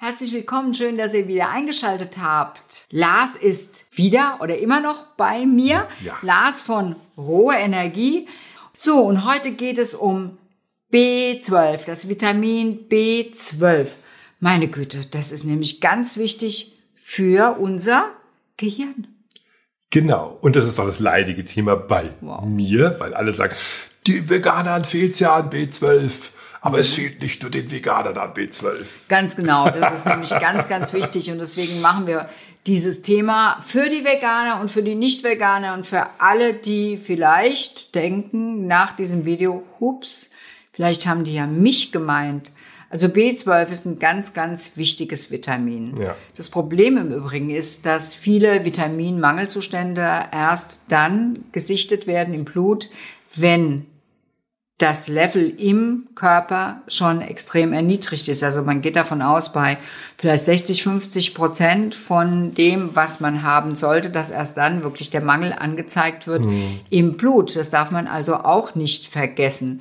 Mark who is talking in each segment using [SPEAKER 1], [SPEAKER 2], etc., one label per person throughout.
[SPEAKER 1] Herzlich willkommen, schön, dass ihr wieder eingeschaltet habt. Lars ist wieder oder immer noch bei mir.
[SPEAKER 2] Ja.
[SPEAKER 1] Lars von Rohe Energie. So, und heute geht es um B12, das Vitamin B12. Meine Güte, das ist nämlich ganz wichtig für unser Gehirn.
[SPEAKER 2] Genau. Und das ist auch das leidige Thema bei
[SPEAKER 1] Wow.
[SPEAKER 2] mir, weil alle sagen, die Veganern fehlt ja an B12. Aber es fehlt nicht nur den Veganern an B12.
[SPEAKER 1] Ganz genau, das ist nämlich ganz, ganz wichtig und deswegen machen wir dieses Thema für die Veganer und für die Nicht-Veganer und für alle, die vielleicht denken nach diesem Video, hups, vielleicht haben die ja mich gemeint. Also B12 ist ein ganz, ganz wichtiges Vitamin.
[SPEAKER 2] Ja.
[SPEAKER 1] Das Problem im Übrigen ist, dass viele Vitaminmangelzustände erst dann gesichtet werden im Blut, wenn das Level im Körper schon extrem erniedrigt ist. Also man geht davon aus, bei vielleicht 60, 50 Prozent von dem, was man haben sollte, dass erst dann wirklich der Mangel angezeigt wird im Blut. Das darf man also auch nicht vergessen.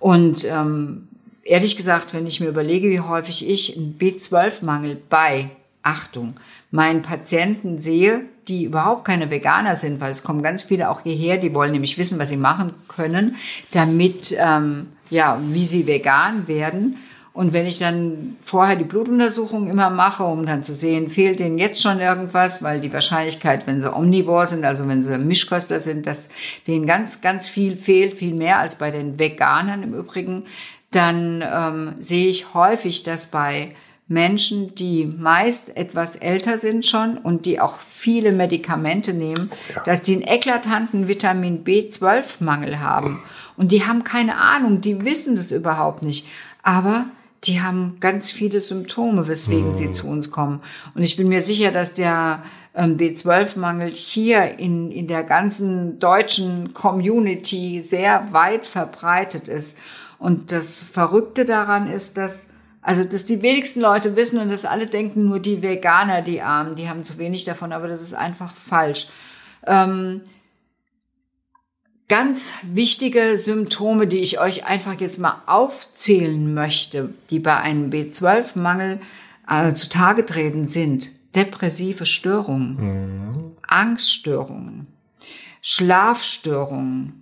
[SPEAKER 1] Und ähm, ehrlich gesagt, wenn ich mir überlege, wie häufig ich einen B12-Mangel bei, Achtung, meinen Patienten sehe, die überhaupt keine Veganer sind, weil es kommen ganz viele auch hierher, die wollen nämlich wissen, was sie machen können, damit, ähm, ja, wie sie vegan werden. Und wenn ich dann vorher die Blutuntersuchung immer mache, um dann zu sehen, fehlt denen jetzt schon irgendwas, weil die Wahrscheinlichkeit, wenn sie omnivor sind, also wenn sie Mischköster sind, dass denen ganz, ganz viel fehlt, viel mehr als bei den Veganern im Übrigen, dann ähm, sehe ich häufig, dass bei Menschen, die meist etwas älter sind schon und die auch viele Medikamente nehmen, dass die einen eklatanten Vitamin B12-Mangel haben. Und die haben keine Ahnung, die wissen das überhaupt nicht. Aber die haben ganz viele Symptome, weswegen sie zu uns kommen. Und ich bin mir sicher, dass der ähm, B12-Mangel hier in, in der ganzen deutschen Community sehr weit verbreitet ist. Und das Verrückte daran ist, dass also, dass die wenigsten Leute wissen und dass alle denken, nur die Veganer, die Armen, die haben zu wenig davon, aber das ist einfach falsch. Ähm, ganz wichtige Symptome, die ich euch einfach jetzt mal aufzählen möchte, die bei einem B12-Mangel äh, zutage treten, sind depressive Störungen, Angststörungen, Schlafstörungen,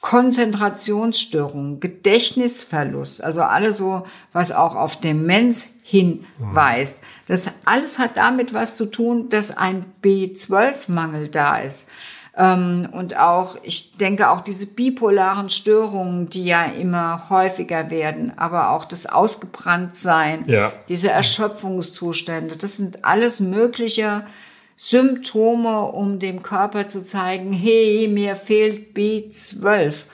[SPEAKER 1] Konzentrationsstörungen, Gedächtnisverlust, also alles so, was auch auf Demenz hinweist. Das alles hat damit was zu tun, dass ein B12-Mangel da ist. Ähm, Und auch, ich denke auch diese bipolaren Störungen, die ja immer häufiger werden, aber auch das Ausgebranntsein,
[SPEAKER 2] Ja.
[SPEAKER 1] diese Erschöpfungszustände, das sind alles mögliche Symptome, um dem Körper zu zeigen, hey, mir fehlt B12.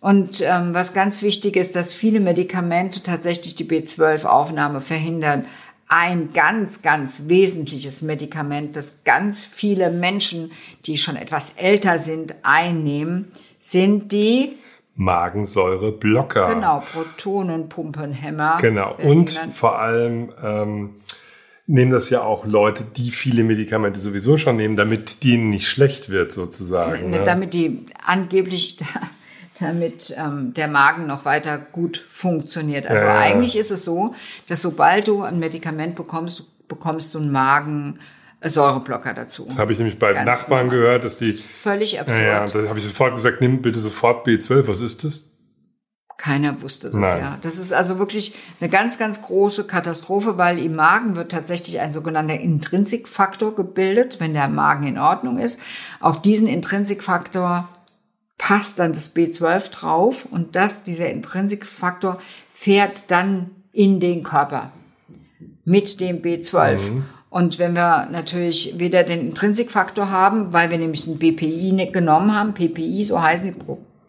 [SPEAKER 1] Und ähm, was ganz wichtig ist, dass viele Medikamente tatsächlich die B12-Aufnahme verhindern. Ein ganz, ganz wesentliches Medikament, das ganz viele Menschen, die schon etwas älter sind, einnehmen, sind die,
[SPEAKER 2] Magensäureblocker.
[SPEAKER 1] genau, Protonenpumpenhämmer.
[SPEAKER 2] Genau. Und vor allem ähm, nehmen das ja auch Leute, die viele Medikamente sowieso schon nehmen, damit denen nicht schlecht wird sozusagen. Ne?
[SPEAKER 1] damit die angeblich damit ähm, der Magen noch weiter gut funktioniert. Also
[SPEAKER 2] Ja.
[SPEAKER 1] eigentlich ist es so, dass sobald du ein Medikament bekommst, bekommst du einen Magensäureblocker dazu.
[SPEAKER 2] Das habe ich nämlich bei
[SPEAKER 1] Ganz
[SPEAKER 2] Nachbarn
[SPEAKER 1] normal.
[SPEAKER 2] gehört, dass
[SPEAKER 1] Das
[SPEAKER 2] die.
[SPEAKER 1] ist völlig
[SPEAKER 2] Ja,
[SPEAKER 1] absurd.
[SPEAKER 2] ja, da habe ich sofort gesagt, nimm bitte sofort B12. Was ist das?
[SPEAKER 1] Keiner wusste das
[SPEAKER 2] Nein.
[SPEAKER 1] ja. Das ist also wirklich eine ganz, ganz große Katastrophe, weil im Magen wird tatsächlich ein sogenannter Intrinsikfaktor gebildet, wenn der Magen in Ordnung ist. Auf diesen Intrinsikfaktor passt dann das B12 drauf und das, dieser Intrinsikfaktor fährt dann in den Körper mit dem B12. Und wenn wir natürlich weder den Intrinsikfaktor haben, weil wir nämlich ein BPI genommen haben, PPI, so heißen die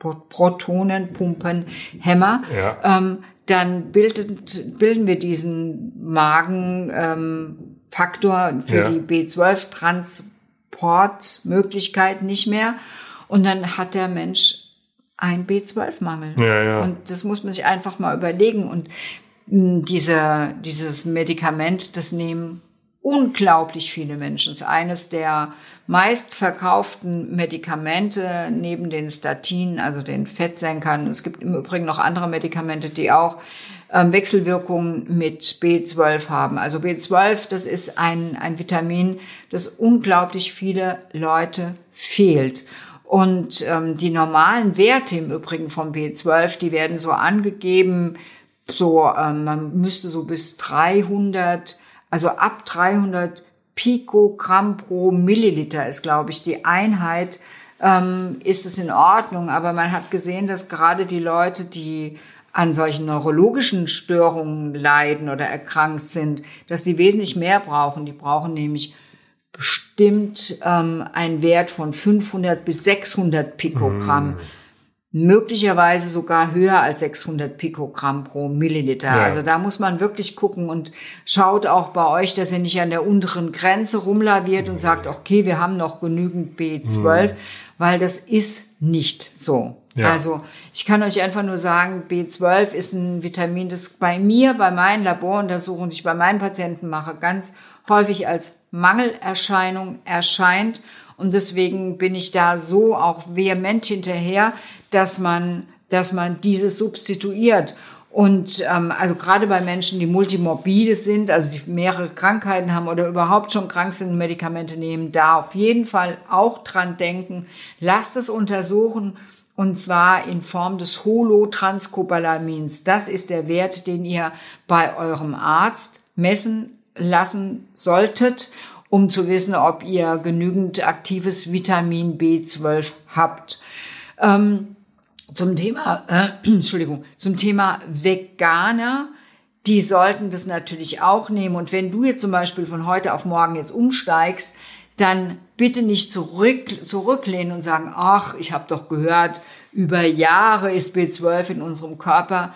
[SPEAKER 1] Pro Pro Protonenpumpenhämmer,
[SPEAKER 2] Ja.
[SPEAKER 1] ähm, dann bildet, bilden wir diesen Magenfaktor ähm, für
[SPEAKER 2] Ja.
[SPEAKER 1] die B12-Transportmöglichkeit nicht mehr. Und dann hat der Mensch einen B12-Mangel.
[SPEAKER 2] Ja, ja.
[SPEAKER 1] Und das muss man sich einfach mal überlegen. Und mh, diese, dieses Medikament, das nehmen unglaublich viele Menschen. Es ist eines der meistverkauften Medikamente neben den Statinen, also den Fettsenkern. Es gibt im Übrigen noch andere Medikamente, die auch ähm, Wechselwirkungen mit B12 haben. Also B12, das ist ein, ein Vitamin, das unglaublich viele Leute fehlt. Und ähm, die normalen Werte im Übrigen von B12, die werden so angegeben, so ähm, man müsste so bis 300, also ab 300 Pikogramm pro Milliliter ist, glaube ich, die Einheit, ähm, ist es in Ordnung. Aber man hat gesehen, dass gerade die Leute, die an solchen neurologischen Störungen leiden oder erkrankt sind, dass die wesentlich mehr brauchen. Die brauchen nämlich bestimmt ähm, einen Wert von 500 bis 600 Pikogramm. Mm. Möglicherweise sogar höher als 600 Pikogramm pro Milliliter. Ja. Also da muss man wirklich gucken und schaut auch bei euch, dass ihr nicht an der unteren Grenze rumlaviert mm. und sagt, okay, wir haben noch genügend B12, mm. weil das ist nicht so. Ja. Also ich kann euch einfach nur sagen, B12 ist ein Vitamin, das bei mir, bei meinen Laboruntersuchungen, die ich bei meinen Patienten mache, ganz häufig als Mangelerscheinung erscheint. Und deswegen bin ich da so auch vehement hinterher, dass man, dass man dieses substituiert. Und ähm, also gerade bei Menschen, die multimorbide sind, also die mehrere Krankheiten haben oder überhaupt schon krank sind und Medikamente nehmen, da auf jeden Fall auch dran denken. Lasst es untersuchen und zwar in Form des Holotranscobalamins. Das ist der Wert, den ihr bei eurem Arzt messen lassen solltet, um zu wissen, ob ihr genügend aktives Vitamin B12 habt. Ähm, zum Thema, äh, Entschuldigung, zum Thema Veganer, die sollten das natürlich auch nehmen. Und wenn du jetzt zum Beispiel von heute auf morgen jetzt umsteigst, dann bitte nicht zurück, zurücklehnen und sagen, ach, ich habe doch gehört, über Jahre ist B12 in unserem Körper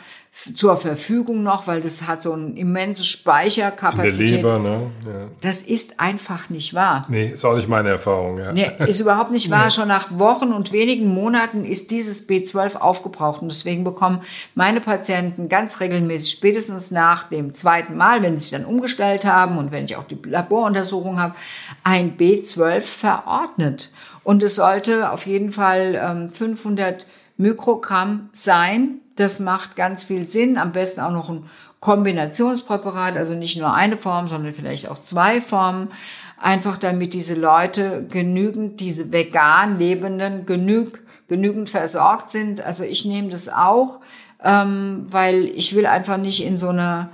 [SPEAKER 1] zur Verfügung noch, weil das hat so eine immense Speicherkapazität.
[SPEAKER 2] In der Leber, ne?
[SPEAKER 1] Ja. Das ist einfach nicht wahr.
[SPEAKER 2] Nee, ist auch nicht meine Erfahrung, ja.
[SPEAKER 1] Nee, ist überhaupt nicht wahr. Nee. Schon nach Wochen und wenigen Monaten ist dieses B12 aufgebraucht und deswegen bekommen meine Patienten ganz regelmäßig, spätestens nach dem zweiten Mal, wenn sie sich dann umgestellt haben und wenn ich auch die Laboruntersuchung habe, ein B12 verordnet. Und es sollte auf jeden Fall ähm, 500 Mikrogramm sein das macht ganz viel Sinn. Am besten auch noch ein Kombinationspräparat, also nicht nur eine Form, sondern vielleicht auch zwei Formen. Einfach damit diese Leute genügend, diese vegan Lebenden genüg, genügend versorgt sind. Also ich nehme das auch, ähm, weil ich will einfach nicht in so eine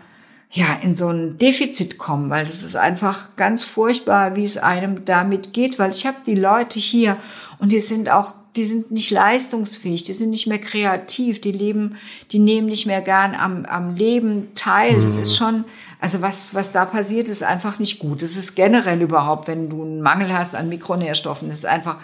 [SPEAKER 1] ja, in so ein Defizit kommen, weil das ist einfach ganz furchtbar, wie es einem damit geht, weil ich habe die Leute hier und die sind auch die sind nicht leistungsfähig, die sind nicht mehr kreativ, die leben, die nehmen nicht mehr gern am, am Leben teil. Das ist mhm. schon, also was, was da passiert, ist einfach nicht gut. Das ist generell überhaupt, wenn du einen Mangel hast an Mikronährstoffen, ist einfach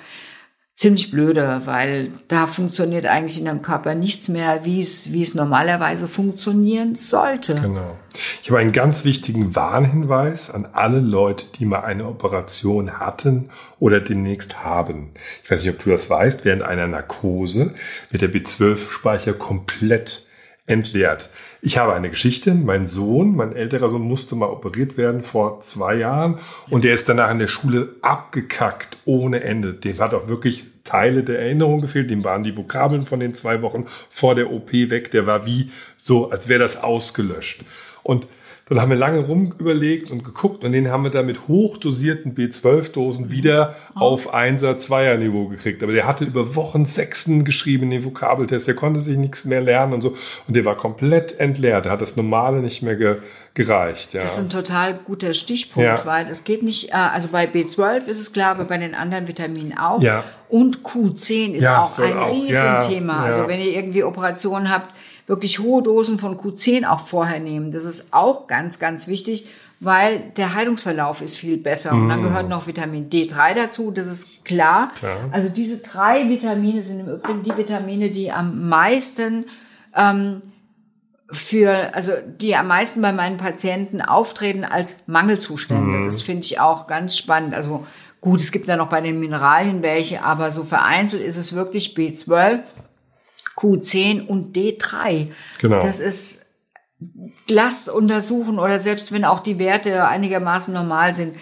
[SPEAKER 1] ziemlich blöde, weil da funktioniert eigentlich in deinem Körper nichts mehr, wie es, wie es normalerweise funktionieren sollte.
[SPEAKER 2] Genau. Ich habe einen ganz wichtigen Warnhinweis an alle Leute, die mal eine Operation hatten oder demnächst haben. Ich weiß nicht, ob du das weißt, während einer Narkose wird der B12-Speicher komplett entleert. Ich habe eine Geschichte. Mein Sohn, mein älterer Sohn, musste mal operiert werden vor zwei Jahren und der ist danach in der Schule abgekackt ohne Ende. Dem hat auch wirklich Teile der Erinnerung gefehlt. Dem waren die Vokabeln von den zwei Wochen vor der OP weg. Der war wie so, als wäre das ausgelöscht. Und dann haben wir lange rum überlegt und geguckt und den haben wir da mit hochdosierten B12-Dosen wieder oh. auf 1er, 2er Niveau gekriegt. Aber der hatte über Wochen Sechsen geschrieben in den Vokabeltest. Der konnte sich nichts mehr lernen und so. Und der war komplett entleert. Der hat das Normale nicht mehr ge gereicht. Ja.
[SPEAKER 1] Das ist ein total guter Stichpunkt, ja. weil es geht nicht, äh, also bei B12 ist es klar, aber bei den anderen Vitaminen auch. Ja. Und Q10 ist ja, auch ein auch. Riesenthema. Also wenn ihr irgendwie Operationen habt, wirklich hohe Dosen von Q10 auch vorher nehmen. Das ist auch ganz, ganz wichtig, weil der Heilungsverlauf ist viel besser. Und dann mm. gehört noch Vitamin D3 dazu, das ist klar. klar. Also diese drei Vitamine sind im Übrigen die Vitamine, die am meisten ähm, für, also die am meisten bei meinen Patienten auftreten als Mangelzustände. Mm. Das finde ich auch ganz spannend. Also gut, es gibt ja noch bei den Mineralien welche, aber so vereinzelt ist es wirklich B12, Q10 und D3. Genau. Das ist lasst untersuchen oder selbst wenn auch die Werte einigermaßen normal sind.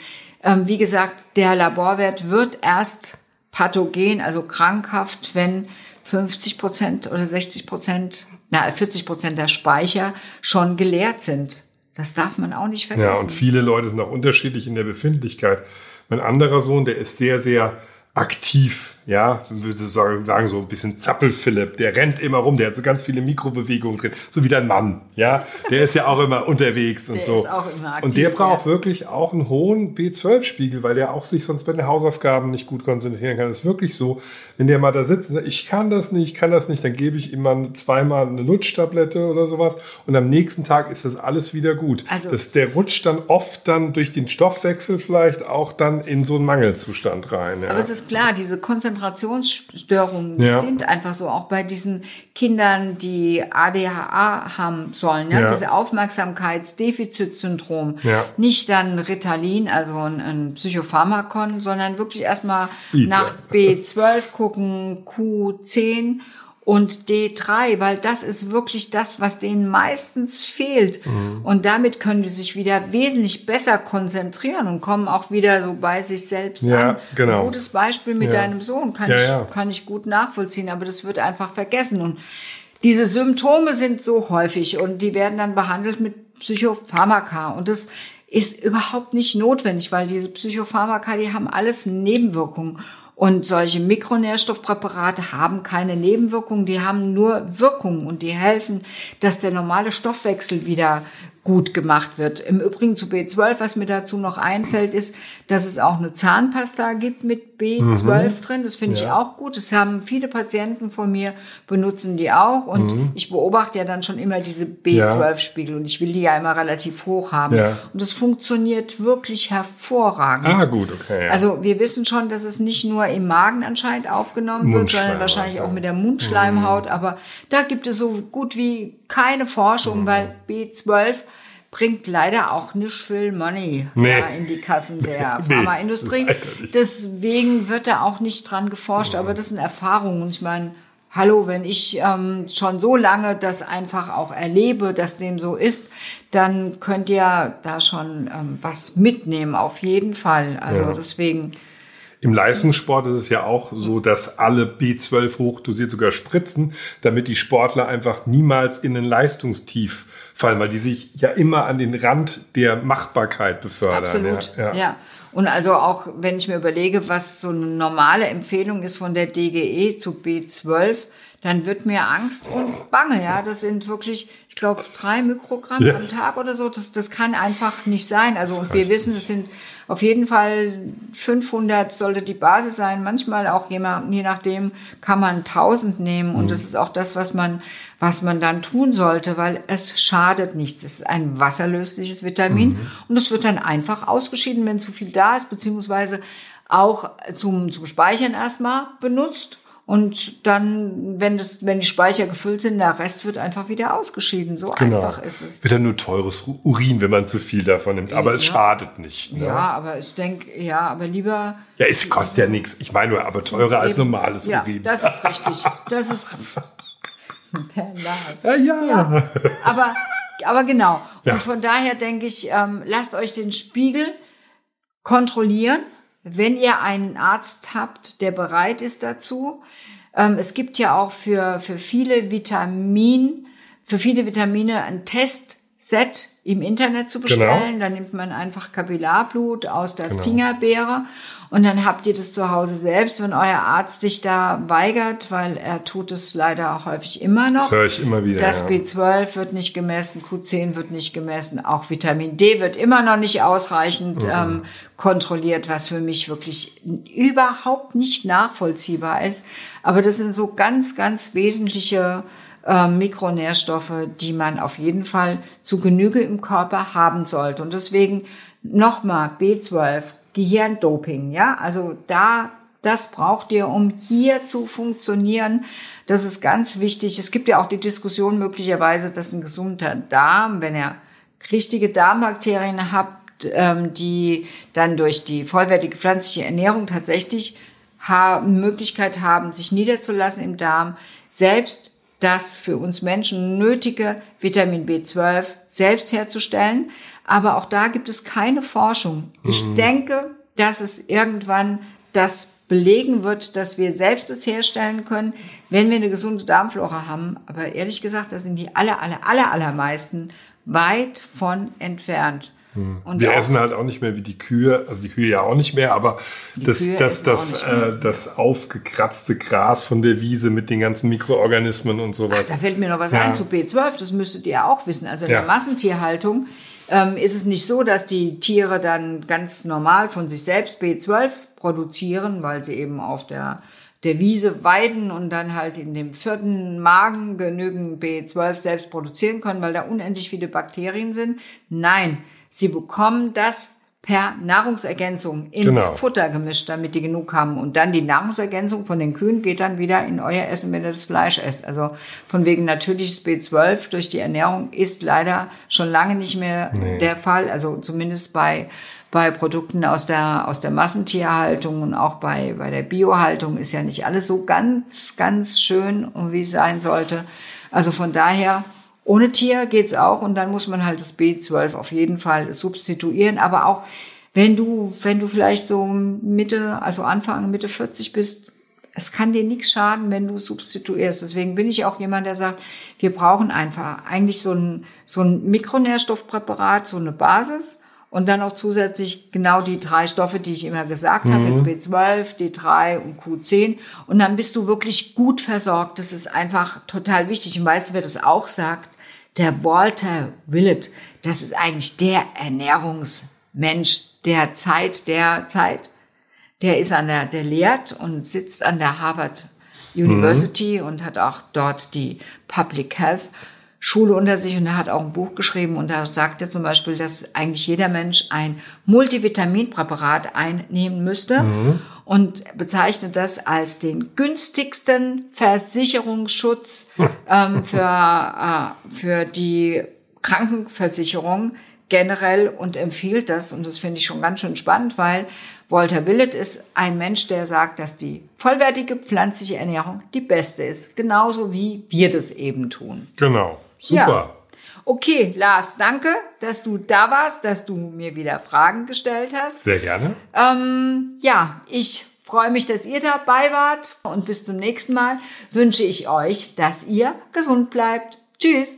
[SPEAKER 1] Ähm, wie gesagt, der Laborwert wird erst pathogen, also krankhaft, wenn 50 Prozent oder 60 Prozent na, 40 Prozent der Speicher schon geleert sind. Das darf man auch nicht vergessen.
[SPEAKER 2] Ja, und viele Leute sind auch unterschiedlich in der Befindlichkeit. Mein anderer Sohn, der ist sehr, sehr aktiv ja, würde sagen, sagen so ein bisschen Zappel-Philipp, der rennt immer rum, der hat so ganz viele Mikrobewegungen drin, so wie dein Mann, ja, der ist ja auch immer unterwegs und
[SPEAKER 1] der
[SPEAKER 2] so.
[SPEAKER 1] Ist auch immer aktiv,
[SPEAKER 2] und der braucht
[SPEAKER 1] ja.
[SPEAKER 2] wirklich auch einen hohen B12-Spiegel, weil der auch sich sonst bei den Hausaufgaben nicht gut konzentrieren kann. Das ist wirklich so, wenn der mal da sitzt und sagt, ich kann das nicht, ich kann das nicht, dann gebe ich ihm mal zweimal eine Lutschtablette oder sowas und am nächsten Tag ist das alles wieder gut.
[SPEAKER 1] Also-
[SPEAKER 2] das, der rutscht dann oft dann durch den Stoffwechsel vielleicht auch dann in so einen Mangelzustand rein. Ja.
[SPEAKER 1] Aber es ist klar, diese Konzentrationsstörungen
[SPEAKER 2] Ja.
[SPEAKER 1] sind einfach so, auch bei diesen Kindern, die ADHA haben sollen, ja,
[SPEAKER 2] Ja.
[SPEAKER 1] diese Aufmerksamkeitsdefizitsyndrom.
[SPEAKER 2] Ja.
[SPEAKER 1] Nicht dann Ritalin, also ein, ein Psychopharmakon, sondern wirklich erstmal nach
[SPEAKER 2] ja.
[SPEAKER 1] B12 gucken, Q10 und D3, weil das ist wirklich das, was denen meistens fehlt.
[SPEAKER 2] Mhm.
[SPEAKER 1] Und damit können die sich wieder wesentlich besser konzentrieren und kommen auch wieder so bei sich selbst
[SPEAKER 2] Ja,
[SPEAKER 1] an.
[SPEAKER 2] genau.
[SPEAKER 1] Ein gutes Beispiel mit
[SPEAKER 2] Ja.
[SPEAKER 1] deinem Sohn kann,
[SPEAKER 2] Ja,
[SPEAKER 1] ich,
[SPEAKER 2] ja.
[SPEAKER 1] kann ich gut nachvollziehen, aber das wird einfach vergessen. Und diese Symptome sind so häufig und die werden dann behandelt mit Psychopharmaka. Und das ist überhaupt nicht notwendig, weil diese Psychopharmaka, die haben alles Nebenwirkungen. Und solche Mikronährstoffpräparate haben keine Nebenwirkungen, die haben nur Wirkungen und die helfen, dass der normale Stoffwechsel wieder gut gemacht wird. Im Übrigen zu B12, was mir dazu noch einfällt, ist, dass es auch eine Zahnpasta gibt mit B12 drin. Das finde ich
[SPEAKER 2] Ja.
[SPEAKER 1] auch gut. Das haben viele Patienten von mir, benutzen die auch. Und ich beobachte ja dann schon immer diese B12-Spiegel und ich will die ja immer relativ hoch haben.
[SPEAKER 2] Ja.
[SPEAKER 1] Und es funktioniert wirklich hervorragend.
[SPEAKER 2] ah, gut, okay. Ja.
[SPEAKER 1] Also wir wissen schon, dass es nicht nur im Magen anscheinend aufgenommen wird, sondern wahrscheinlich.
[SPEAKER 2] Mhm.
[SPEAKER 1] auch mit der Mundschleimhaut. Aber da gibt es so gut wie keine Forschung,
[SPEAKER 2] Mhm.
[SPEAKER 1] weil B12 bringt leider auch nicht viel Money
[SPEAKER 2] Nee.
[SPEAKER 1] ja, in die Kassen der
[SPEAKER 2] Nee,
[SPEAKER 1] Pharmaindustrie. Deswegen wird da auch nicht dran geforscht, aber das sind Erfahrungen. Und ich meine, hallo, wenn ich ähm, schon so lange das einfach auch erlebe, dass dem so ist, dann könnt ihr da schon ähm, was mitnehmen, auf jeden Fall. Also
[SPEAKER 2] Ja.
[SPEAKER 1] deswegen,
[SPEAKER 2] Im Leistungssport ist es ja auch so, dass alle B12 hochdosiert sogar spritzen, damit die Sportler einfach niemals in ein Leistungstief fallen, weil die sich ja immer an den Rand der Machbarkeit befördern.
[SPEAKER 1] Absolut.
[SPEAKER 2] Ja,
[SPEAKER 1] Ja,
[SPEAKER 2] ja.
[SPEAKER 1] Und also auch, wenn ich mir überlege, was so eine normale Empfehlung ist von der DGE zu B12, dann wird mir Angst und Bange. Ja, das sind wirklich, ich glaube, drei Mikrogramm
[SPEAKER 2] Ja.
[SPEAKER 1] am Tag oder so. Das, das kann einfach nicht sein. Also und wir wissen, es sind auf jeden Fall 500 sollte die Basis sein. Manchmal auch je, nach- je nachdem kann man 1000 nehmen. Und das ist auch das, was man, was man dann tun sollte, weil es schadet nichts. Es ist ein wasserlösliches Vitamin und es wird dann einfach ausgeschieden, wenn zu viel da ist, beziehungsweise auch zum, zum Speichern erstmal benutzt. Und dann, wenn, das, wenn die Speicher gefüllt sind, der Rest wird einfach wieder ausgeschieden. So
[SPEAKER 2] Genau.
[SPEAKER 1] einfach ist es.
[SPEAKER 2] Wird dann nur teures Urin, wenn man zu viel davon nimmt. Aber es
[SPEAKER 1] Ja.
[SPEAKER 2] schadet nicht. Ne?
[SPEAKER 1] Ja, aber ich denke, ja, aber lieber.
[SPEAKER 2] Ja, es kostet ja nichts. Ich meine nur, aber teurer als normales
[SPEAKER 1] ja,
[SPEAKER 2] Urin.
[SPEAKER 1] das ist richtig. Das ist. Der Lars.
[SPEAKER 2] ja, ja.
[SPEAKER 1] Ja, aber, aber genau. Und von daher denke ich, ähm, lasst euch den Spiegel kontrollieren, wenn ihr einen Arzt habt, der bereit ist dazu. Ähm, es gibt ja auch für, für viele Vitamin, für viele Vitamine ein Testset im Internet zu bestellen. Da nimmt man einfach Kapillarblut aus der
[SPEAKER 2] Genau.
[SPEAKER 1] Fingerbeere und dann habt ihr das zu Hause selbst, wenn euer Arzt sich da weigert, weil er tut es leider auch häufig immer noch.
[SPEAKER 2] Das höre ich immer wieder.
[SPEAKER 1] Das
[SPEAKER 2] ja.
[SPEAKER 1] B12 wird nicht gemessen, Q10 wird nicht gemessen, auch Vitamin D wird immer noch nicht ausreichend
[SPEAKER 2] Mhm.
[SPEAKER 1] ähm, kontrolliert, was für mich wirklich überhaupt nicht nachvollziehbar ist. Aber das sind so ganz, ganz wesentliche ähm, Mikronährstoffe, die man auf jeden Fall zu Genüge im Körper haben sollte. Und deswegen nochmal B12, Gehirndoping, ja, also da das braucht ihr, um hier zu funktionieren. Das ist ganz wichtig. Es gibt ja auch die Diskussion möglicherweise, dass ein gesunder Darm, wenn er richtige Darmbakterien habt, ähm, die dann durch die vollwertige pflanzliche Ernährung tatsächlich Möglichkeit haben, sich niederzulassen im Darm, selbst das für uns Menschen nötige Vitamin B12 selbst herzustellen. Aber auch da gibt es keine Forschung. Ich denke, dass es irgendwann das belegen wird, dass wir selbst es herstellen können, wenn wir eine gesunde Darmflora haben. Aber ehrlich gesagt, da sind die aller, aller, aller, allermeisten weit von entfernt.
[SPEAKER 2] Hm. Und wir essen halt auch nicht mehr wie die Kühe, also die Kühe ja auch nicht mehr, aber das, das, das, äh, das aufgekratzte Gras von der Wiese mit den ganzen Mikroorganismen und sowas.
[SPEAKER 1] Ach, da fällt mir noch was ja. ein zu B12, das müsstet ihr auch wissen. Also in ja. der Massentierhaltung ähm, ist es nicht so, dass die Tiere dann ganz normal von sich selbst B12 produzieren, weil sie eben auf der der Wiese weiden und dann halt in dem vierten Magen genügend B12 selbst produzieren können, weil da unendlich viele Bakterien sind. Nein, sie bekommen das per Nahrungsergänzung ins genau. Futter gemischt, damit die genug haben. Und dann die Nahrungsergänzung von den Kühen geht dann wieder in euer Essen, wenn ihr das Fleisch esst. Also von wegen natürliches B12 durch die Ernährung ist leider schon lange nicht mehr nee. der Fall. Also zumindest bei bei Produkten aus der, aus der Massentierhaltung und auch bei, bei der Biohaltung ist ja nicht alles so ganz, ganz schön und wie es sein sollte. Also von daher, ohne Tier geht's auch und dann muss man halt das B12 auf jeden Fall substituieren. Aber auch wenn du, wenn du vielleicht so Mitte, also Anfang, Mitte 40 bist, es kann dir nichts schaden, wenn du substituierst. Deswegen bin ich auch jemand, der sagt, wir brauchen einfach eigentlich so ein, so ein Mikronährstoffpräparat, so eine Basis und dann auch zusätzlich genau die drei Stoffe, die ich immer gesagt mhm. habe, jetzt B12, D3 und Q10. Und dann bist du wirklich gut versorgt. Das ist einfach total wichtig. Und weißt du, wer das auch sagt? Der Walter Willett. Das ist eigentlich der Ernährungsmensch der Zeit, der Zeit. Der ist an der, der lehrt und sitzt an der Harvard University mhm. und hat auch dort die Public Health Schule unter sich und er hat auch ein Buch geschrieben und da sagt er zum Beispiel, dass eigentlich jeder Mensch ein Multivitaminpräparat einnehmen müsste mhm. und bezeichnet das als den günstigsten Versicherungsschutz ähm, für, äh, für die Krankenversicherung generell und empfiehlt das und das finde ich schon ganz schön spannend, weil Walter Willett ist ein Mensch, der sagt, dass die vollwertige pflanzliche Ernährung die beste ist, genauso wie wir das eben tun.
[SPEAKER 2] Genau. Super. Ja.
[SPEAKER 1] Okay, Lars, danke, dass du da warst, dass du mir wieder Fragen gestellt hast.
[SPEAKER 2] Sehr gerne.
[SPEAKER 1] Ähm, ja, ich freue mich, dass ihr dabei wart und bis zum nächsten Mal wünsche ich euch, dass ihr gesund bleibt. Tschüss.